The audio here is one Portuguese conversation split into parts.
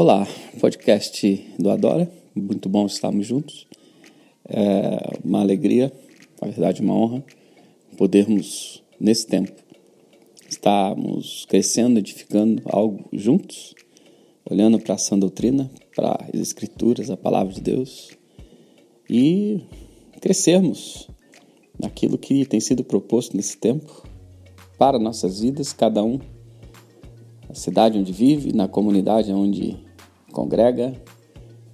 Olá, podcast do Adora, muito bom estarmos juntos. É uma alegria, na verdade, uma honra podermos, nesse tempo, estarmos crescendo, edificando algo juntos, olhando para a sã doutrina, para as Escrituras, a palavra de Deus e crescermos naquilo que tem sido proposto nesse tempo para nossas vidas, cada um na cidade onde vive, na comunidade onde congrega,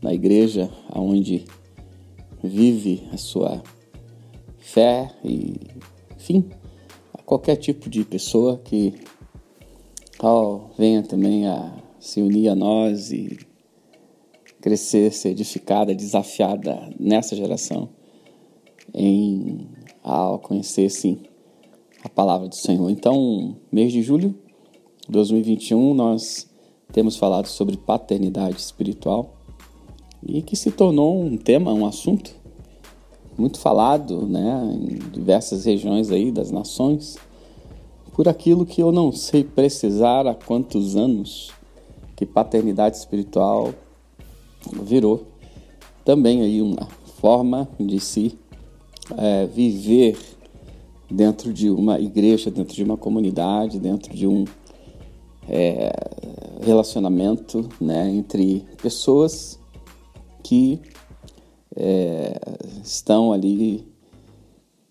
na igreja onde vive a sua fé e, enfim, a qualquer tipo de pessoa que ao, venha também a se unir a nós e crescer, ser edificada, desafiada nessa geração em ao conhecer sim a palavra do Senhor. Então, mês de julho de 2021 nós temos falado sobre paternidade espiritual e que se tornou um tema, um assunto muito falado, né, em diversas regiões aí das nações, por aquilo que eu não sei precisar há quantos anos que paternidade espiritual virou também aí uma forma de se é, viver dentro de uma igreja, dentro de uma comunidade, dentro de um é, relacionamento né, entre pessoas que é, estão ali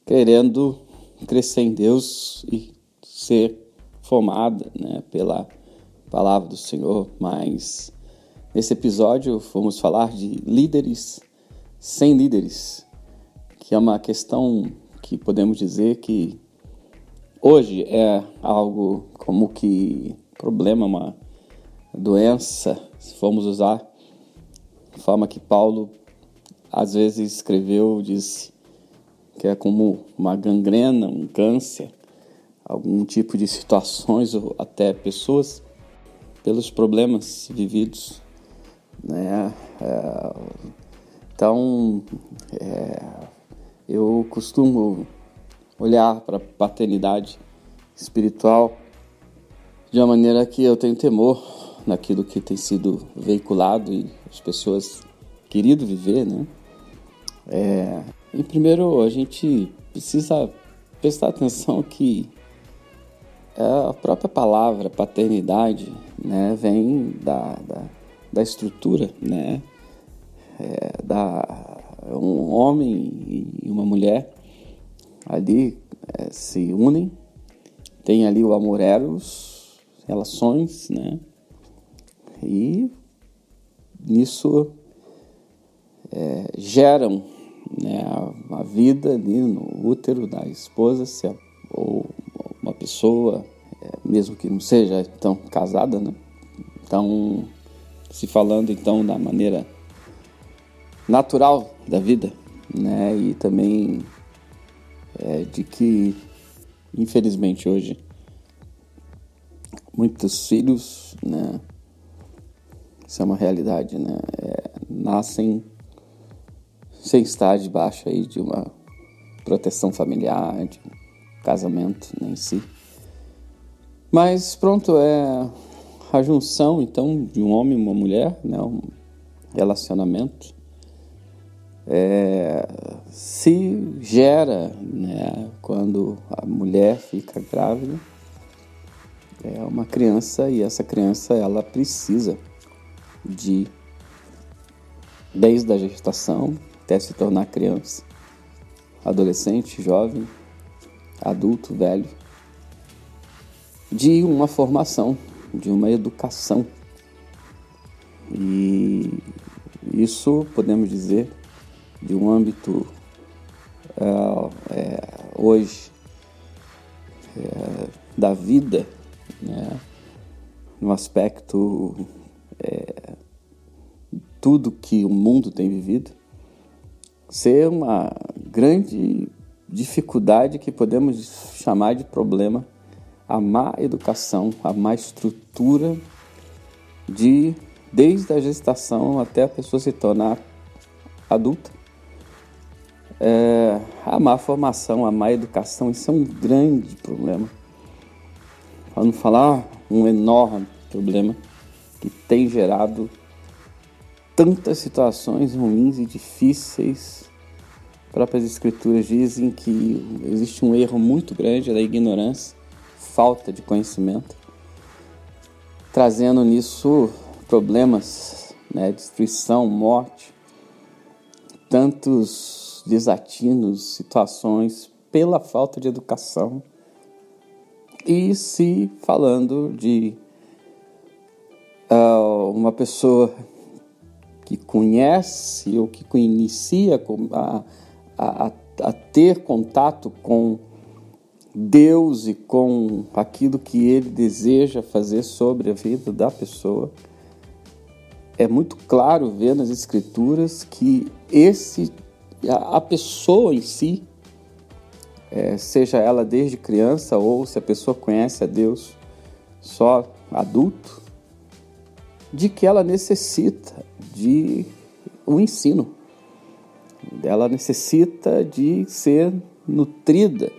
querendo crescer em Deus e ser formada né, pela palavra do Senhor, mas nesse episódio vamos falar de líderes sem líderes, que é uma questão que podemos dizer que hoje é algo como que problema, uma doença, se formos usar a forma que Paulo às vezes escreveu, disse que é como uma gangrena, um câncer, algum tipo de situações ou até pessoas pelos problemas vividos, né? É, então, é, eu costumo olhar para a paternidade espiritual de uma maneira que eu tenho temor naquilo que tem sido veiculado e as pessoas querido viver, né? É, em primeiro, a gente precisa prestar atenção que a própria palavra paternidade, né, vem da, da, da estrutura, né, é, da um homem e uma mulher ali é, se unem, tem ali o amor eros, relações, né? E nisso é, geram né, a, a, vida ali no útero da esposa, se é, ou uma pessoa, é, mesmo que não seja então casada, né? Então, se falando então da maneira natural da vida, né? E também é, de que, infelizmente, hoje muitos filhos, né? Isso é uma realidade, né? É, nascem sem estar debaixo aí de uma proteção familiar, de um casamento né, em si. Mas pronto, é a junção então de um homem e uma mulher, né? Um relacionamento. É, se gera né, quando a mulher fica grávida é uma criança e essa criança ela precisa de desde a gestação até se tornar criança, adolescente, jovem, adulto, velho, de uma formação, de uma educação. E isso podemos dizer de um âmbito é, é, hoje é, da vida né? no aspecto é, tudo que o mundo tem vivido, ser uma grande dificuldade que podemos chamar de problema a má educação, a má estrutura de desde a gestação até a pessoa se tornar adulta. É, a má formação, a má educação, isso é um grande problema para não falar um enorme problema que tem gerado tantas situações ruins e difíceis. Próprias escrituras dizem que existe um erro muito grande da ignorância, falta de conhecimento, trazendo nisso problemas, né, destruição, morte, tantos desatinos, situações pela falta de educação. E se falando de uh, uma pessoa que conhece ou que inicia a, a, a ter contato com Deus e com aquilo que ele deseja fazer sobre a vida da pessoa, é muito claro ver nas escrituras que esse a, pessoa em si, é, seja ela desde criança ou se a pessoa conhece a Deus só adulto, de que ela necessita de um ensino. Ela necessita de ser nutrida,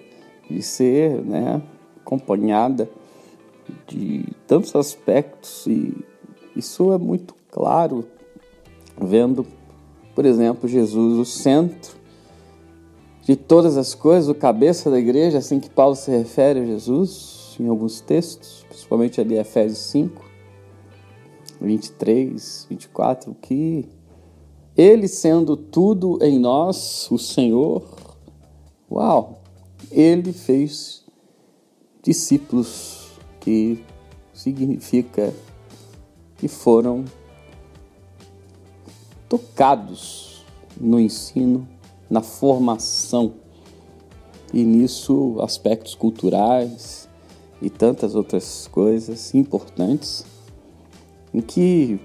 de ser né, acompanhada de tantos aspectos e isso é muito claro vendo, por exemplo, Jesus o centro de todas as coisas, o cabeça da igreja, assim que Paulo se refere a Jesus em alguns textos, principalmente ali Efésios 5, 23, 24, que ele sendo tudo em nós, o Senhor, uau, ele fez discípulos, que significa que foram tocados no ensino, na formação e nisso aspectos culturais e tantas outras coisas importantes em que,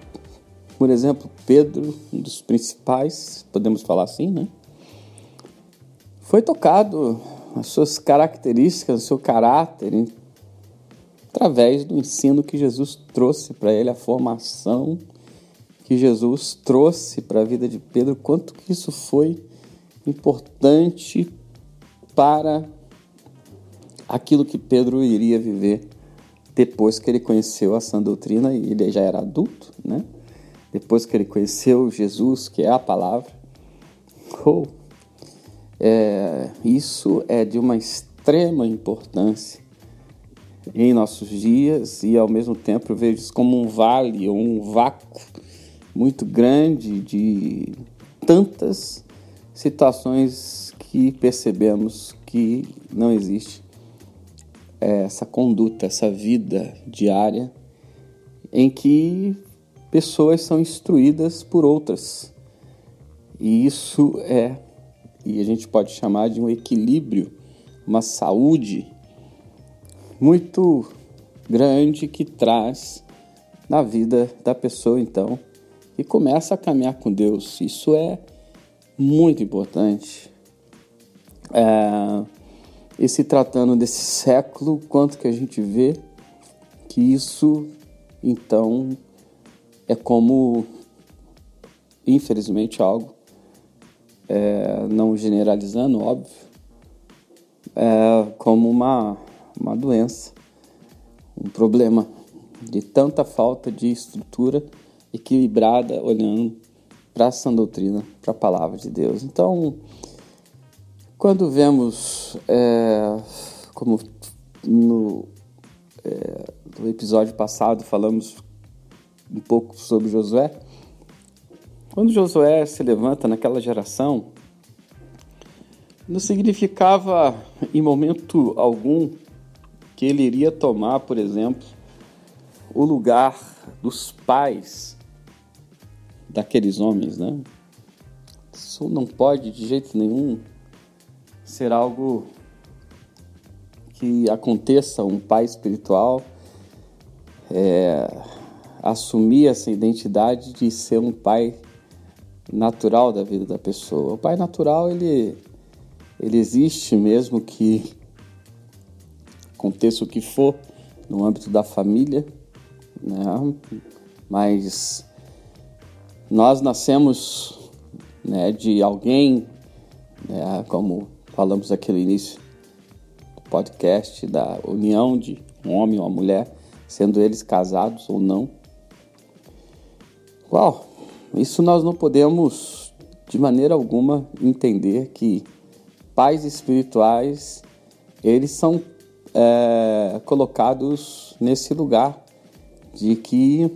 por exemplo, Pedro, um dos principais, podemos falar assim, né? Foi tocado as suas características, o seu caráter, através do ensino que Jesus trouxe para ele, a formação que Jesus trouxe para a vida de Pedro, quanto que isso foi importante para aquilo que Pedro iria viver depois que ele conheceu a sã doutrina e ele já era adulto, né? Depois que ele conheceu Jesus, que é a palavra, oh, é, isso é de uma extrema importância em nossos dias e ao mesmo tempo eu vejo isso como um vale ou um vácuo muito grande de tantas situações que percebemos que não existe essa conduta, essa vida diária em que pessoas são instruídas por outras. E isso é, e a gente pode chamar de um equilíbrio, uma saúde muito grande que traz na vida da pessoa, então, e começa a caminhar com Deus. Isso é muito importante. É, e se tratando desse século, quanto que a gente vê que isso, então, é como, infelizmente, algo, é, não generalizando, óbvio, é como uma, uma doença, um problema de tanta falta de estrutura equilibrada olhando para a sã doutrina, para a palavra de Deus. Então, quando vemos, é, como no, é, no episódio passado falamos um pouco sobre Josué, quando Josué se levanta naquela geração, não significava em momento algum que ele iria tomar, por exemplo, o lugar dos pais daqueles homens, né? Isso não pode de jeito nenhum ser algo que aconteça um pai espiritual é, assumir essa identidade de ser um pai natural da vida da pessoa. O pai natural ele ele existe mesmo que aconteça o que for no âmbito da família, né? Mas nós nascemos né, de alguém, né, como falamos aqui no início do podcast, da união de um homem ou uma mulher, sendo eles casados ou não. Uau, isso nós não podemos de maneira alguma entender que pais espirituais eles são é, colocados nesse lugar de que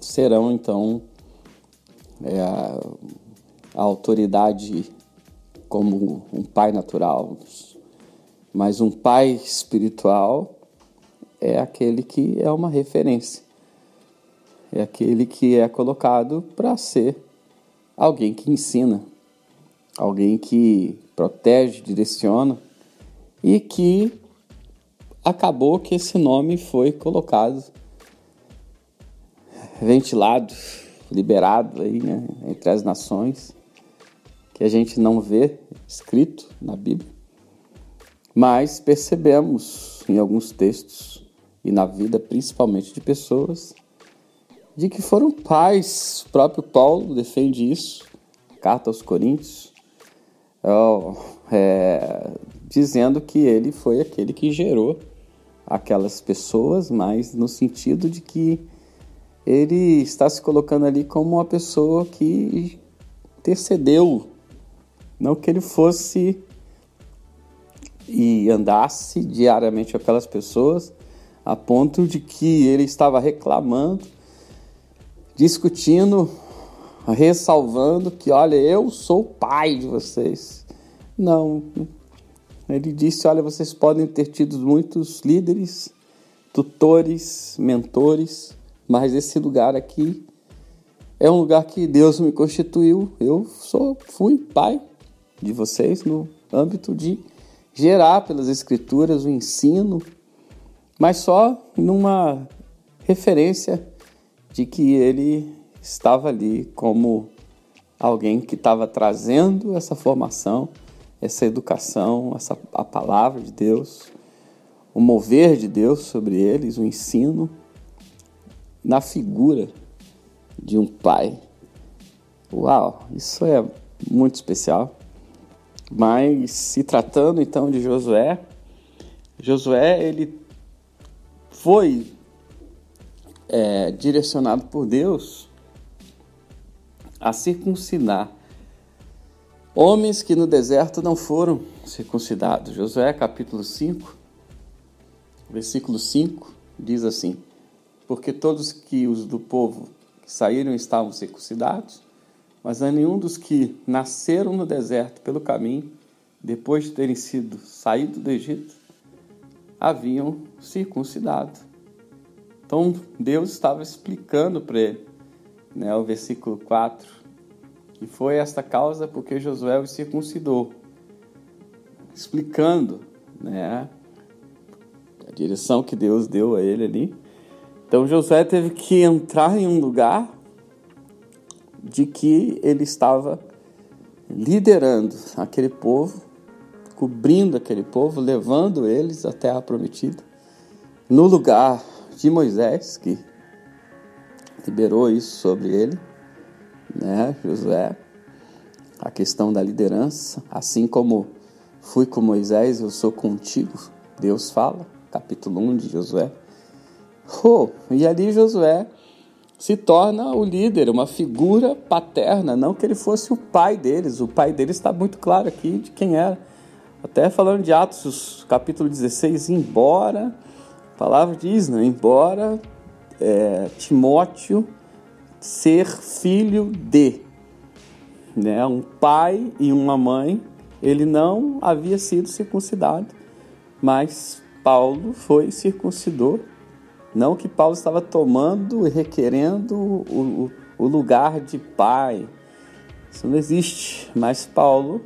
serão então é, a, a autoridade como um pai natural, mas um pai espiritual é aquele que é uma referência, é aquele que é colocado para ser alguém que ensina, alguém que protege, direciona e que acabou que esse nome foi colocado, ventilado, liberado aí, né, entre as nações, que a gente não vê escrito na Bíblia, mas percebemos em alguns textos e na vida principalmente de pessoas de que foram pais. O próprio Paulo defende isso, carta aos Coríntios, é, dizendo que ele foi aquele que gerou aquelas pessoas, mas no sentido de que ele está se colocando ali como uma pessoa que intercedeu, não que ele fosse e andasse diariamente com aquelas pessoas, a ponto de que ele estava reclamando, discutindo, ressalvando que, olha, eu sou o pai de vocês. Não, ele disse: Olha, vocês podem ter tido muitos líderes, tutores, mentores, mas esse lugar aqui é um lugar que Deus me constituiu. Eu sou, fui pai de vocês no âmbito de gerar pelas escrituras o ensino, mas só numa referência de que ele estava ali como alguém que estava trazendo essa formação essa educação, essa, a palavra de Deus, o mover de Deus sobre eles, o ensino, na figura de um pai. Uau, isso é muito especial. Mas se tratando então de Josué, Josué ele foi é, direcionado por Deus a circuncidar Homens que no deserto não foram circuncidados. Josué capítulo 5, versículo 5 diz assim: Porque todos que os do povo que saíram estavam circuncidados, mas a nenhum dos que nasceram no deserto pelo caminho, depois de terem sido saído do Egito, haviam circuncidado. Então Deus estava explicando para ele, né, o versículo 4, e foi esta causa porque Josué o circuncidou, explicando né, a direção que Deus deu a ele ali. Então Josué teve que entrar em um lugar de que ele estava liderando aquele povo, cobrindo aquele povo, levando eles até a prometida, no lugar de Moisés, que liberou isso sobre ele né, Josué, a questão da liderança, assim como fui com Moisés, eu sou contigo, Deus fala, capítulo 1 de Josué. Oh, e ali Josué se torna o líder, uma figura paterna, não que ele fosse o pai deles, o pai deles está muito claro aqui de quem era. Até falando de Atos, capítulo 16, embora, a palavra diz, né, embora é, Timóteo ser filho de, né? Um pai e uma mãe, ele não havia sido circuncidado, mas Paulo foi circuncidor. Não que Paulo estava tomando e requerendo o, o, lugar de pai. Isso não existe. Mas Paulo,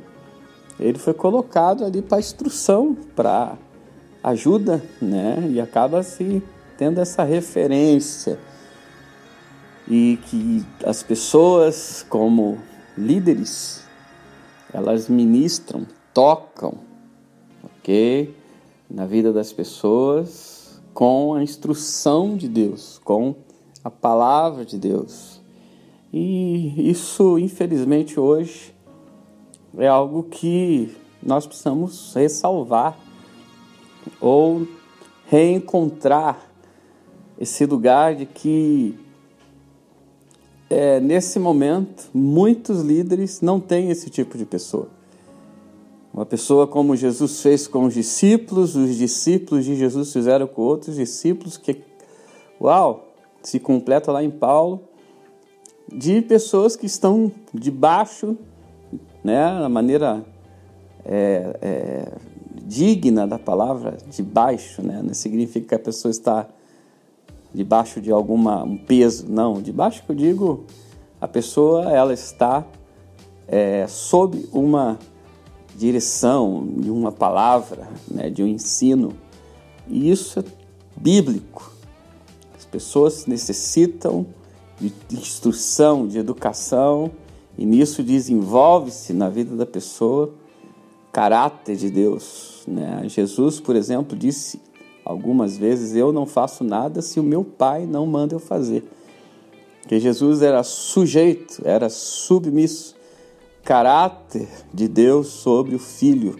ele foi colocado ali para instrução, para ajuda, né? E acaba se tendo essa referência e que as pessoas, como líderes, elas ministram, tocam, ok? Na vida das pessoas com a instrução de Deus, com a palavra de Deus. E isso, infelizmente, hoje é algo que nós precisamos ressalvar ou reencontrar esse lugar de que é, nesse momento, muitos líderes não têm esse tipo de pessoa. Uma pessoa como Jesus fez com os discípulos, os discípulos de Jesus fizeram com outros discípulos, que, uau, se completa lá em Paulo, de pessoas que estão debaixo, né, na maneira é, é, digna da palavra debaixo, né, não significa que a pessoa está debaixo de alguma um peso, não, debaixo que eu digo, a pessoa ela está é, sob uma direção, de uma palavra, né, de um ensino. E isso é bíblico. As pessoas necessitam de instrução, de educação, e nisso desenvolve-se na vida da pessoa caráter de Deus. Né? Jesus, por exemplo, disse algumas vezes: Eu não faço nada se o meu Pai não manda eu fazer. Que Jesus era sujeito, era submisso caráter de Deus sobre o Filho,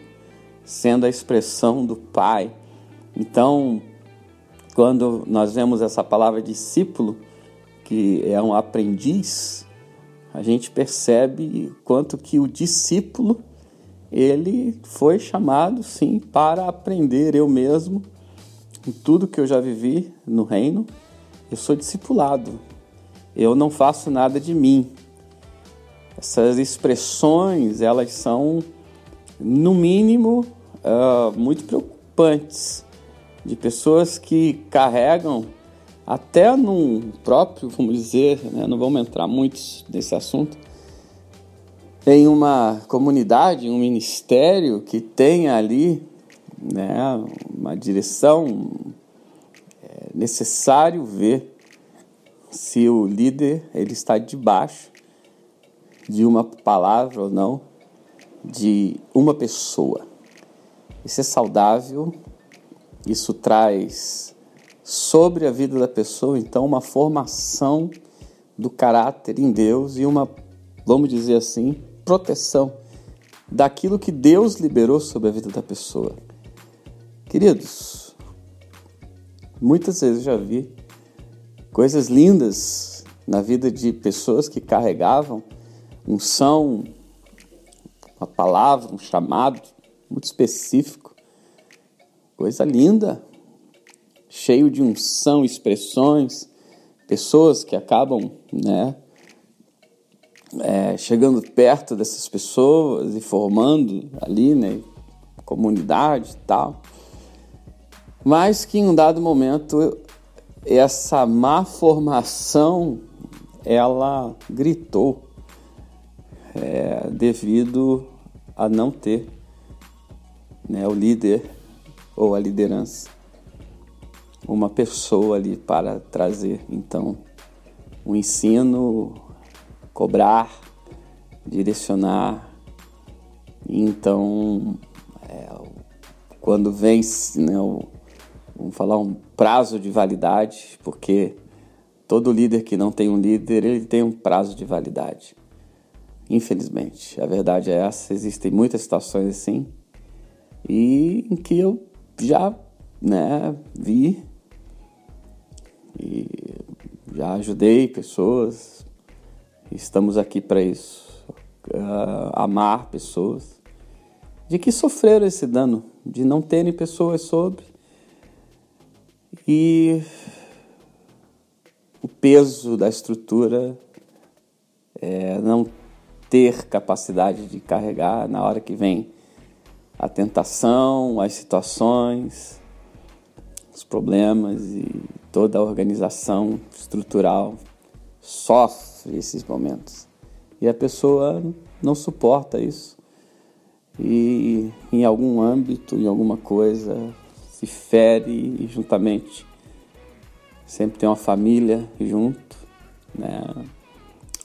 sendo a expressão do Pai. Então, quando nós vemos essa palavra discípulo, que é um aprendiz, a gente percebe quanto que o discípulo ele foi chamado sim para aprender eu mesmo em tudo que eu já vivi no reino. Eu sou discipulado. Eu não faço nada de mim. Essas expressões, elas são, no mínimo, uh, muito preocupantes, de pessoas que carregam, até num próprio, vamos dizer, né, não vamos entrar muito nesse assunto, em uma comunidade, um ministério que tenha ali né, uma direção, é necessário ver se o líder ele está debaixo de uma palavra ou não, de uma pessoa. Isso é saudável, isso traz sobre a vida da pessoa, então, uma formação do caráter em Deus e uma, vamos dizer assim, proteção daquilo que Deus liberou sobre a vida da pessoa. Queridos, muitas vezes eu já vi coisas lindas na vida de pessoas que carregavam unção, uma palavra, um chamado muito específico. Coisa linda, cheio de unção, expressões, pessoas que acabam, né, é, chegando perto dessas pessoas e formando ali, né, comunidade e tal. Mas que em um dado momento essa má formação ela gritou é, devido a não ter né, o líder ou a liderança, uma pessoa ali para trazer então o ensino, cobrar, direcionar. Então, é, quando vence, né, o, vamos falar um prazo de validade, porque todo líder que não tem um líder, ele tem um prazo de validade. Infelizmente, a verdade é essa. Existem muitas situações assim. E em que eu já né, vi e já ajudei pessoas. Estamos aqui para isso, uh, amar pessoas, de que sofreram esse dano, de não terem pessoas sobre. E o peso da estrutura é, não ter capacidade de carregar na hora que vem a tentação, as situações, os problemas e toda a organização estrutural sofre esses momentos. E a pessoa não suporta isso. E em algum âmbito, em alguma coisa, se fere e juntamente sempre tem uma família junto, né?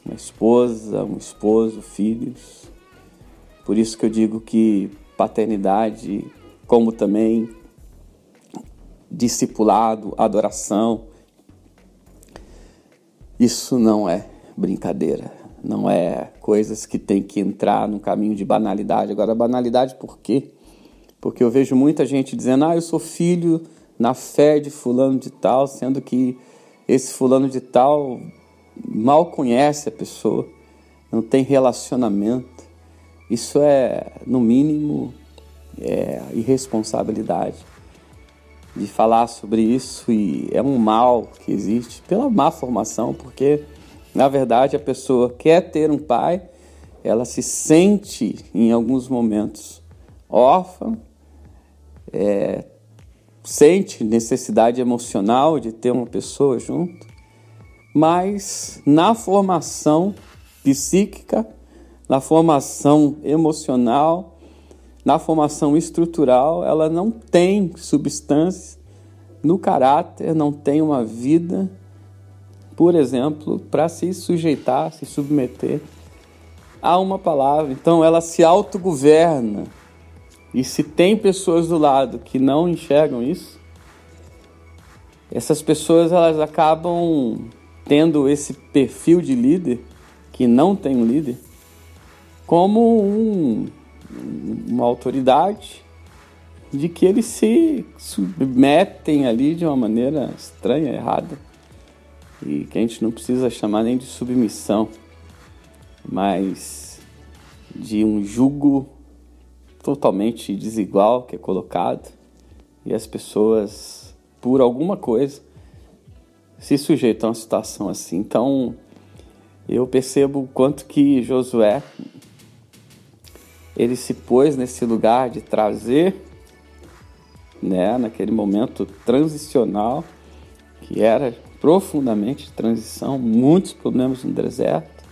Uma esposa, um esposo, filhos. Por isso que eu digo que paternidade, como também discipulado, adoração, isso não é brincadeira, não é coisas que tem que entrar no caminho de banalidade. Agora, banalidade por quê? Porque eu vejo muita gente dizendo, ah, eu sou filho na fé de fulano de tal, sendo que esse fulano de tal mal conhece a pessoa, não tem relacionamento. Isso é, no mínimo, é, irresponsabilidade de falar sobre isso e é um mal que existe pela má formação, porque na verdade a pessoa quer ter um pai, ela se sente em alguns momentos órfã, é, sente necessidade emocional de ter uma pessoa junto, mas na formação psíquica, na formação emocional, na formação estrutural, ela não tem substância no caráter, não tem uma vida, por exemplo, para se sujeitar, se submeter a uma palavra. Então ela se autogoverna. E se tem pessoas do lado que não enxergam isso, essas pessoas elas acabam tendo esse perfil de líder que não tem um líder como um uma autoridade de que eles se submetem ali de uma maneira estranha, errada, e que a gente não precisa chamar nem de submissão, mas de um jugo totalmente desigual que é colocado e as pessoas, por alguma coisa, se sujeitam a uma situação assim. Então, eu percebo o quanto que Josué ele se pôs nesse lugar de trazer, né, naquele momento transicional, que era profundamente transição, muitos problemas no deserto,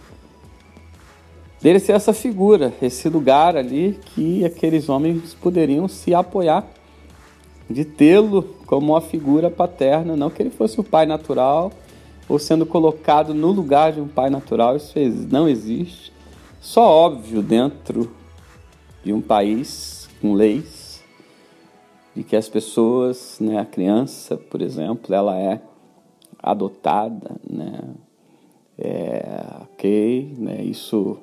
dele ser essa figura, esse lugar ali que aqueles homens poderiam se apoiar, de tê-lo como uma figura paterna, não que ele fosse o pai natural ou sendo colocado no lugar de um pai natural, isso não existe. Só óbvio dentro de um país com leis de que as pessoas, né, a criança, por exemplo, ela é adotada, né, é, ok, né, isso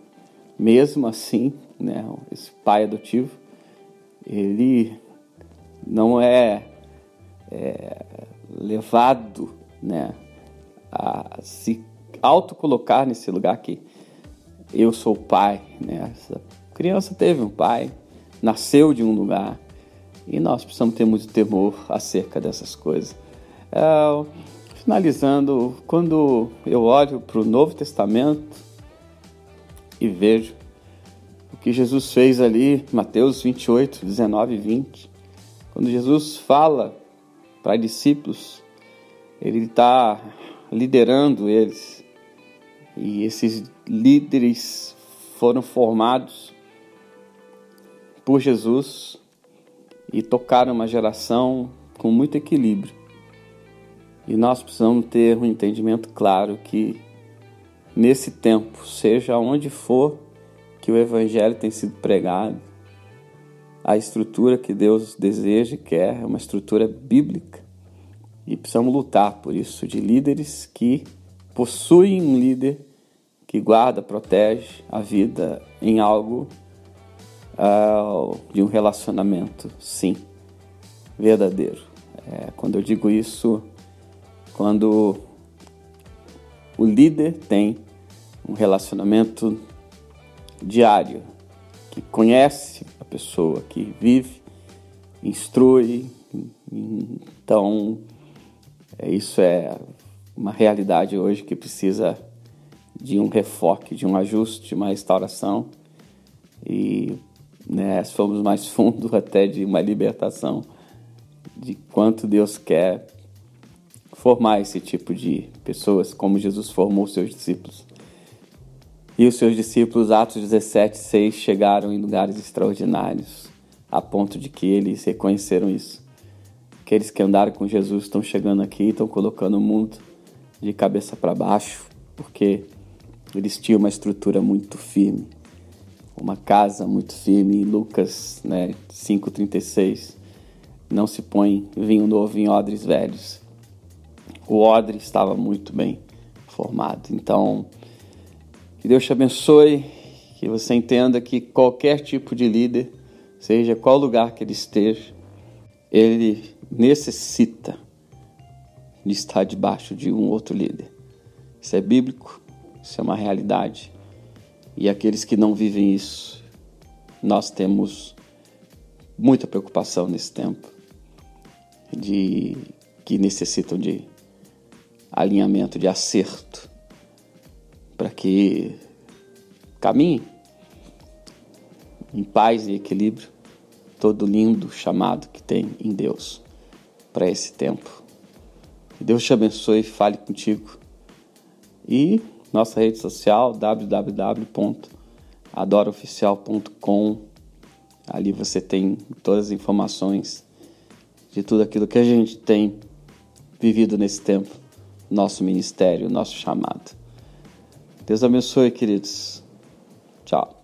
mesmo assim, né, esse pai adotivo, ele não é, é levado, né, a se autocolocar nesse lugar que eu sou pai, né, essa criança teve um pai, nasceu de um lugar e nós precisamos ter muito temor acerca dessas coisas. É, finalizando, quando eu olho para o Novo Testamento e vejo o que Jesus fez ali, Mateus 28, 19 e 20, quando Jesus fala para discípulos, ele está liderando eles e esses líderes foram formados por Jesus e tocaram uma geração com muito equilíbrio. E nós precisamos ter um entendimento claro que nesse tempo, seja onde for que o evangelho tem sido pregado, a estrutura que Deus deseja e quer é uma estrutura bíblica. E precisamos lutar por isso de líderes que possuem um líder que guarda, protege a vida em algo uh, de um relacionamento, sim, verdadeiro. É, quando eu digo isso, quando o líder tem um relacionamento diário, que conhece a pessoa, que vive, instrui, então é, isso é uma realidade hoje que precisa de um refoque, de um ajuste, de uma restauração e né? Se formos mais fundo até de uma libertação, de quanto Deus quer formar esse tipo de pessoas, como Jesus formou seus discípulos. E os seus discípulos, Atos 17, 6, chegaram em lugares extraordinários, a ponto de que eles reconheceram isso. Aqueles que andaram com Jesus estão chegando aqui, estão colocando o mundo de cabeça para baixo, porque eles tinham uma estrutura muito firme uma casa muito firme. Lucas né, 5,36. Não se põe vinho novo em odres velhos. O odre estava muito bem formado. Então, que Deus te abençoe, que você entenda que qualquer tipo de líder, seja qual lugar que ele esteja, ele necessita de estar debaixo de um outro líder. Isso é bíblico, isso é uma realidade. E aqueles que não vivem isso, nós temos muita preocupação nesse tempo, de que necessitam de alinhamento, de acerto, para que caminhe em paz e equilíbrio todo lindo chamado que tem em Deus para esse tempo. Que Deus te abençoe fale contigo. E nossa rede social www.adoroficial.com. Ali você tem todas as informações de tudo aquilo que a gente tem vivido nesse tempo, nosso ministério, nosso chamado. Deus abençoe, queridos. Tchau.